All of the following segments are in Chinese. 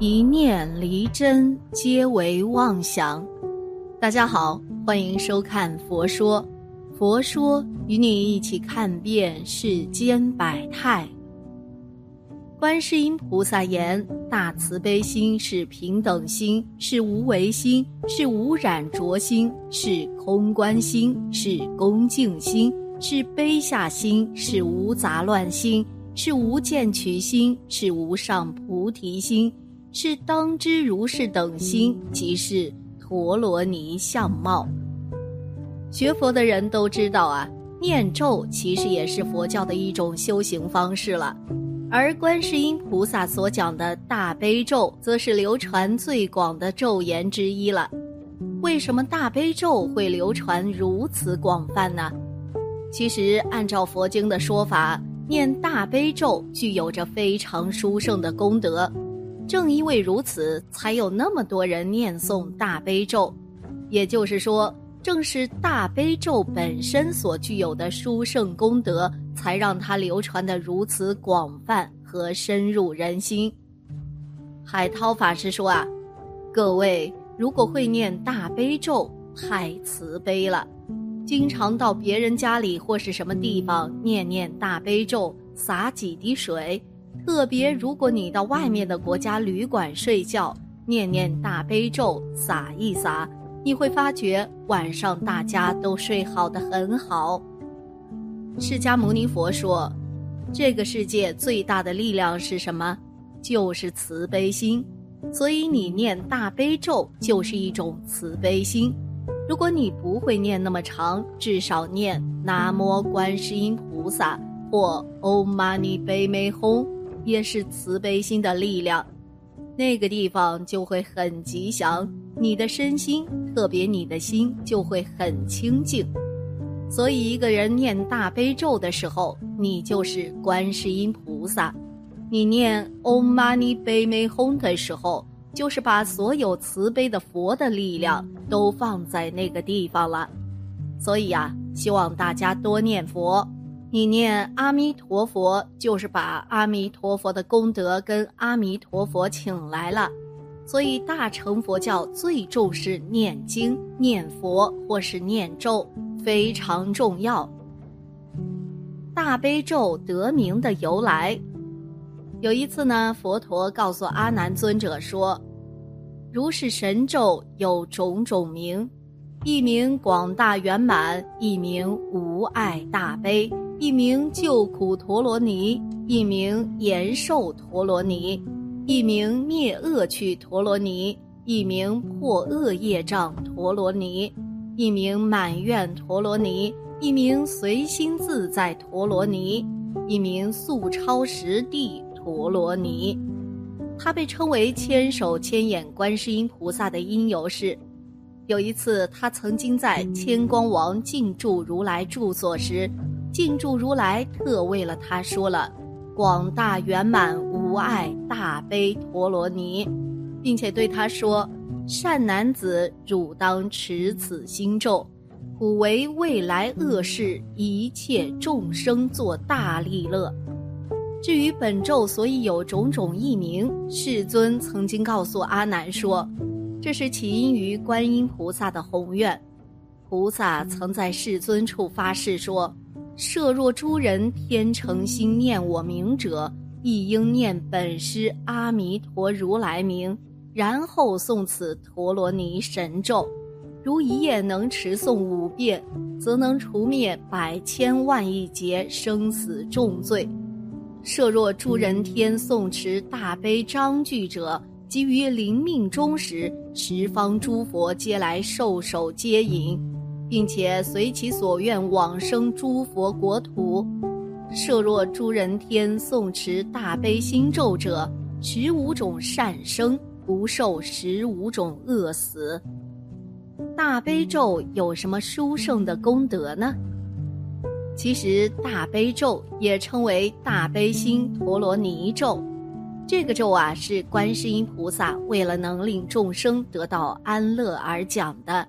一念离真，皆为妄想。大家好，欢迎收看《佛说》，佛说与你一起看遍世间百态。观世音菩萨言：大慈悲心是平等心，是无为心，是无染浊心，是空观心，是恭敬心，是悲下心，是无杂乱心。是无见取心，是无上菩提心，是当知如是等心，即是陀罗尼相貌。学佛的人都知道啊，念咒其实也是佛教的一种修行方式了。而观世音菩萨所讲的大悲咒，则是流传最广的咒言之一了。为什么大悲咒会流传如此广泛呢？其实按照佛经的说法。念大悲咒具有着非常殊胜的功德，正因为如此，才有那么多人念诵大悲咒。也就是说，正是大悲咒本身所具有的殊胜功德，才让它流传的如此广泛和深入人心。海涛法师说啊，各位如果会念大悲咒，太慈悲了。经常到别人家里或是什么地方念念大悲咒，洒几滴水。特别如果你到外面的国家旅馆睡觉，念念大悲咒，洒一洒，你会发觉晚上大家都睡好的很好。释迦牟尼佛说，这个世界最大的力量是什么？就是慈悲心。所以你念大悲咒就是一种慈悲心。如果你不会念那么长，至少念南无观世音菩萨或 Om Mani Padme Hum，也是慈悲心的力量。那个地方就会很吉祥，你的身心，特别你的心就会很清净。所以，一个人念大悲咒的时候，你就是观世音菩萨；你念 Om Mani p a m e h m 的时候。就是把所有慈悲的佛的力量都放在那个地方了，所以呀，希望大家多念佛。你念阿弥陀佛，就是把阿弥陀佛的功德跟阿弥陀佛请来了。所以大乘佛教最重视念经、念佛或是念咒，非常重要。大悲咒得名的由来。有一次呢，佛陀告诉阿难尊者说：“如是神咒有种种名，一名广大圆满，一名无碍大悲，一名救苦陀罗尼，一名延寿陀罗尼，一名灭恶趣陀罗尼，一名破恶业障陀罗尼，一名满愿陀罗尼，一名随心自在陀罗尼，一名速超十地。”陀罗尼，他被称为千手千眼观世音菩萨的因由是，有一次他曾经在千光王进驻如来住所时，进驻如来特为了他说了广大圆满无碍大悲陀罗尼，并且对他说：“善男子，汝当持此心咒，普为未来恶世一切众生作大利乐。”至于本咒所以有种种异名，世尊曾经告诉阿难说，这是起因于观音菩萨的宏愿。菩萨曾在世尊处发誓说：“设若诸人天诚心念我名者，亦应念本师阿弥陀如来名，然后诵此陀罗尼神咒。如一夜能持诵五遍，则能除灭百千万亿劫生死重罪。”设若诸人天诵持大悲章句者，即于临命终时，十方诸佛皆来受手接引，并且随其所愿往生诸佛国土。设若诸人天诵持大悲心咒者，十五种善生，不受十五种恶死。大悲咒有什么殊胜的功德呢？其实大悲咒也称为大悲心陀罗尼咒，这个咒啊是观世音菩萨为了能令众生得到安乐而讲的，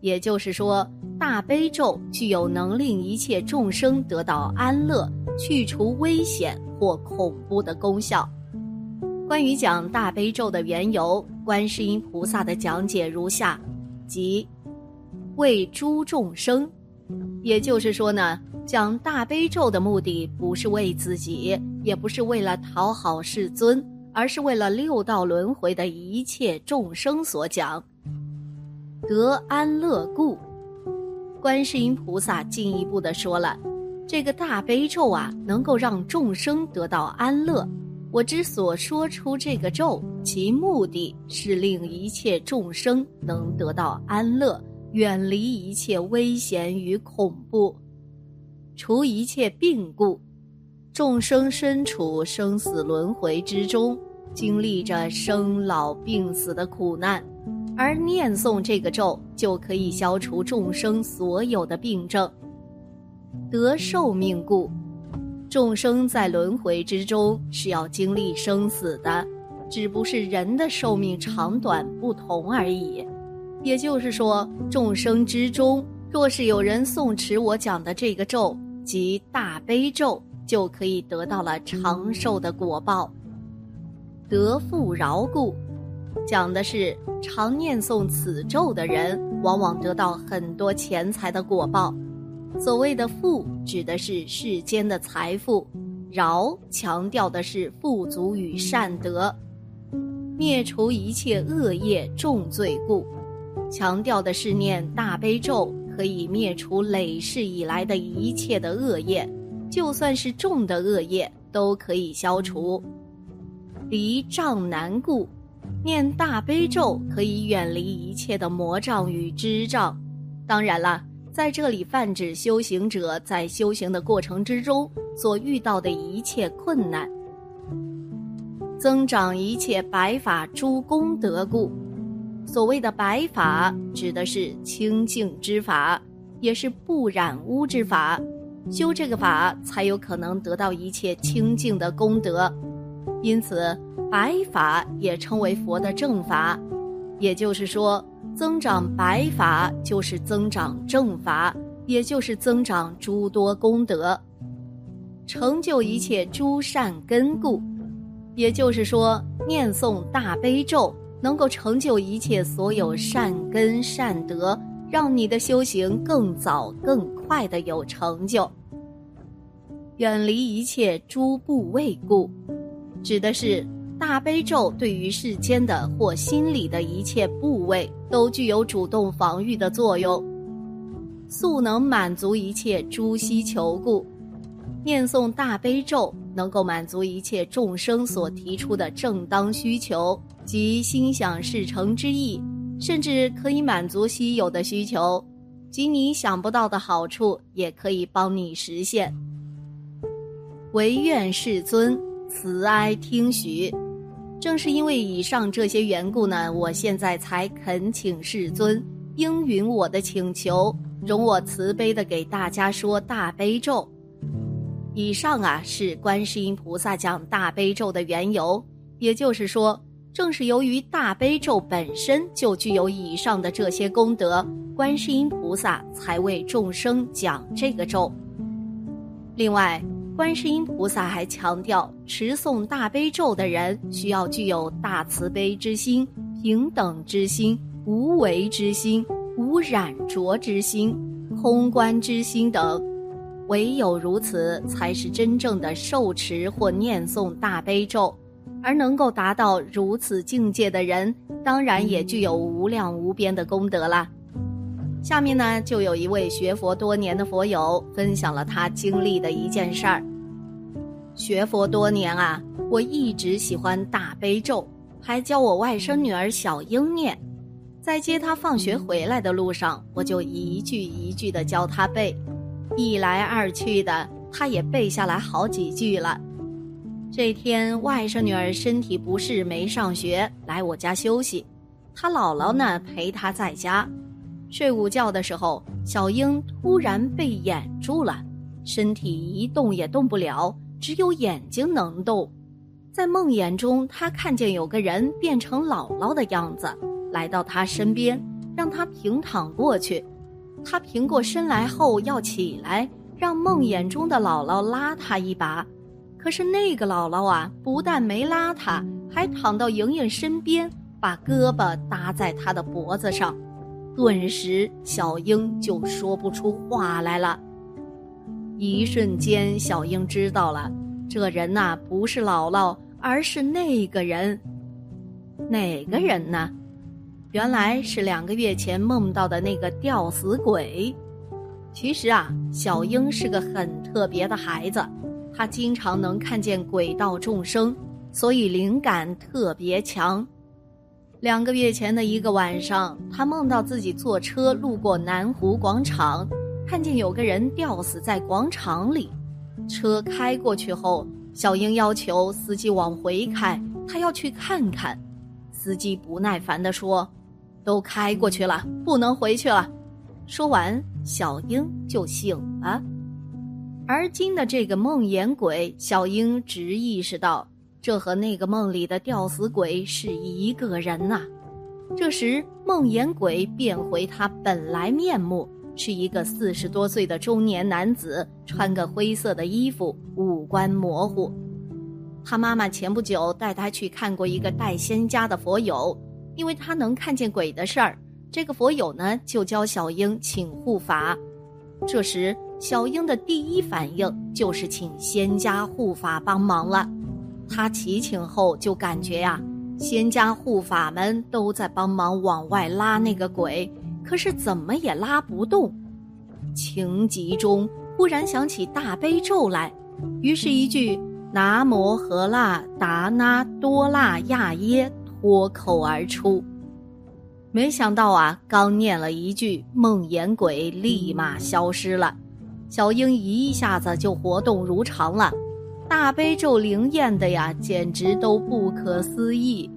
也就是说，大悲咒具有能令一切众生得到安乐、去除危险或恐怖的功效。关于讲大悲咒的缘由，观世音菩萨的讲解如下：即为诸众生，也就是说呢，讲大悲咒的目的不是为自己，也不是为了讨好世尊，而是为了六道轮回的一切众生所讲，得安乐故。观世音菩萨进一步的说了，这个大悲咒啊，能够让众生得到安乐。我之所说出这个咒，其目的是令一切众生能得到安乐，远离一切危险与恐怖，除一切病故。众生身处生死轮回之中，经历着生老病死的苦难，而念诵这个咒就可以消除众生所有的病症，得寿命故。众生在轮回之中是要经历生死的，只不是人的寿命长短不同而已。也就是说，众生之中，若是有人诵持我讲的这个咒，即大悲咒，就可以得到了长寿的果报。得富饶故，讲的是常念诵此咒的人，往往得到很多钱财的果报。所谓的富，指的是世间的财富；饶强调的是富足与善德；灭除一切恶业重罪故，强调的是念大悲咒可以灭除累世以来的一切的恶业，就算是重的恶业都可以消除。离障难故，念大悲咒可以远离一切的魔障与支障。当然了。在这里泛指修行者在修行的过程之中所遇到的一切困难，增长一切白法诸功德故。所谓的白法，指的是清净之法，也是不染污之法。修这个法，才有可能得到一切清净的功德。因此，白法也称为佛的正法，也就是说。增长白法就是增长正法，也就是增长诸多功德，成就一切诸善根故。也就是说，念诵大悲咒能够成就一切所有善根善德，让你的修行更早更快的有成就。远离一切诸部位故，指的是。大悲咒对于世间的或心理的一切部位都具有主动防御的作用，速能满足一切诸希求故。念诵大悲咒能够满足一切众生所提出的正当需求及心想事成之意，甚至可以满足稀有的需求，及你想不到的好处也可以帮你实现。唯愿世尊慈哀听许。正是因为以上这些缘故呢，我现在才恳请世尊应允我的请求，容我慈悲的给大家说大悲咒。以上啊是观世音菩萨讲大悲咒的缘由，也就是说，正是由于大悲咒本身就具有以上的这些功德，观世音菩萨才为众生讲这个咒。另外。观世音菩萨还强调，持诵大悲咒的人需要具有大慈悲之心、平等之心、无为之心、无染浊之心、空观之心等。唯有如此，才是真正的受持或念诵大悲咒。而能够达到如此境界的人，当然也具有无量无边的功德了。下面呢，就有一位学佛多年的佛友分享了他经历的一件事儿。学佛多年啊，我一直喜欢大悲咒，还教我外甥女儿小英念。在接她放学回来的路上，我就一句一句的教她背，一来二去的，她也背下来好几句了。这天，外甥女儿身体不适，没上学，来我家休息。她姥姥呢陪她在家。睡午觉的时候，小英突然被掩住了，身体一动也动不了，只有眼睛能动。在梦魇中，他看见有个人变成姥姥的样子，来到他身边，让他平躺过去。他平过身来后要起来，让梦魇中的姥姥拉他一把，可是那个姥姥啊，不但没拉他，还躺到莹莹身边，把胳膊搭在她的脖子上。顿时，小英就说不出话来了。一瞬间，小英知道了，这人呐不是姥姥，而是那个人。哪个人呢？原来是两个月前梦到的那个吊死鬼。其实啊，小英是个很特别的孩子，她经常能看见鬼道众生，所以灵感特别强。两个月前的一个晚上，他梦到自己坐车路过南湖广场，看见有个人吊死在广场里。车开过去后，小英要求司机往回开，她要去看看。司机不耐烦地说：“都开过去了，不能回去了。”说完，小英就醒了。而今的这个梦魇鬼，小英直意识到，这和那个梦里的吊死鬼是一个人呐。这时，梦魇鬼变回他本来面目，是一个四十多岁的中年男子，穿个灰色的衣服，五官模糊。他妈妈前不久带他去看过一个带仙家的佛友，因为他能看见鬼的事儿。这个佛友呢，就教小英请护法。这时，小英的第一反应就是请仙家护法帮忙了。他祈请后，就感觉呀，仙家护法们都在帮忙往外拉那个鬼，可是怎么也拉不动。情急中，忽然想起大悲咒来，于是，一句“南无何那达那多那亚耶”脱口而出。没想到啊，刚念了一句，梦魇鬼立马消失了，小英一下子就活动如常了，大悲咒灵验的呀，简直都不可思议。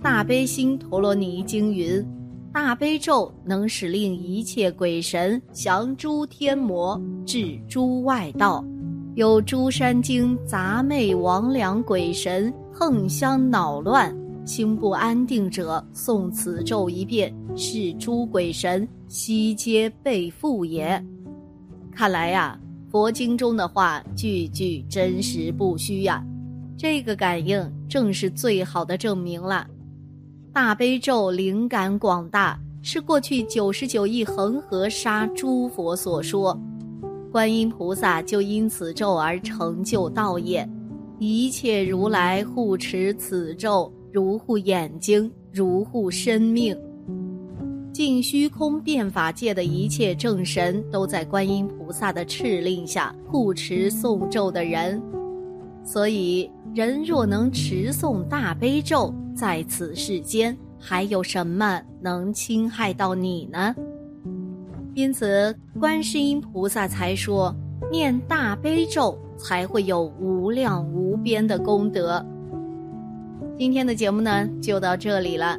大悲心陀罗尼经云：大悲咒能使令一切鬼神降诸天魔，至诸外道，有诸山精杂魅魍魉鬼神横相恼乱。心不安定者，诵此咒一遍，是诸鬼神悉皆被缚也。看来呀，佛经中的话句句真实不虚呀。这个感应正是最好的证明了。大悲咒灵感广大，是过去九十九亿恒河沙诸佛所说，观音菩萨就因此咒而成就道业，一切如来护持此咒。如护眼睛，如护生命。尽虚空变法界的一切正神，都在观音菩萨的敕令下护持诵咒的人。所以，人若能持诵大悲咒，在此世间还有什么能侵害到你呢？因此，观世音菩萨才说，念大悲咒才会有无量无边的功德。今天的节目呢就到这里了，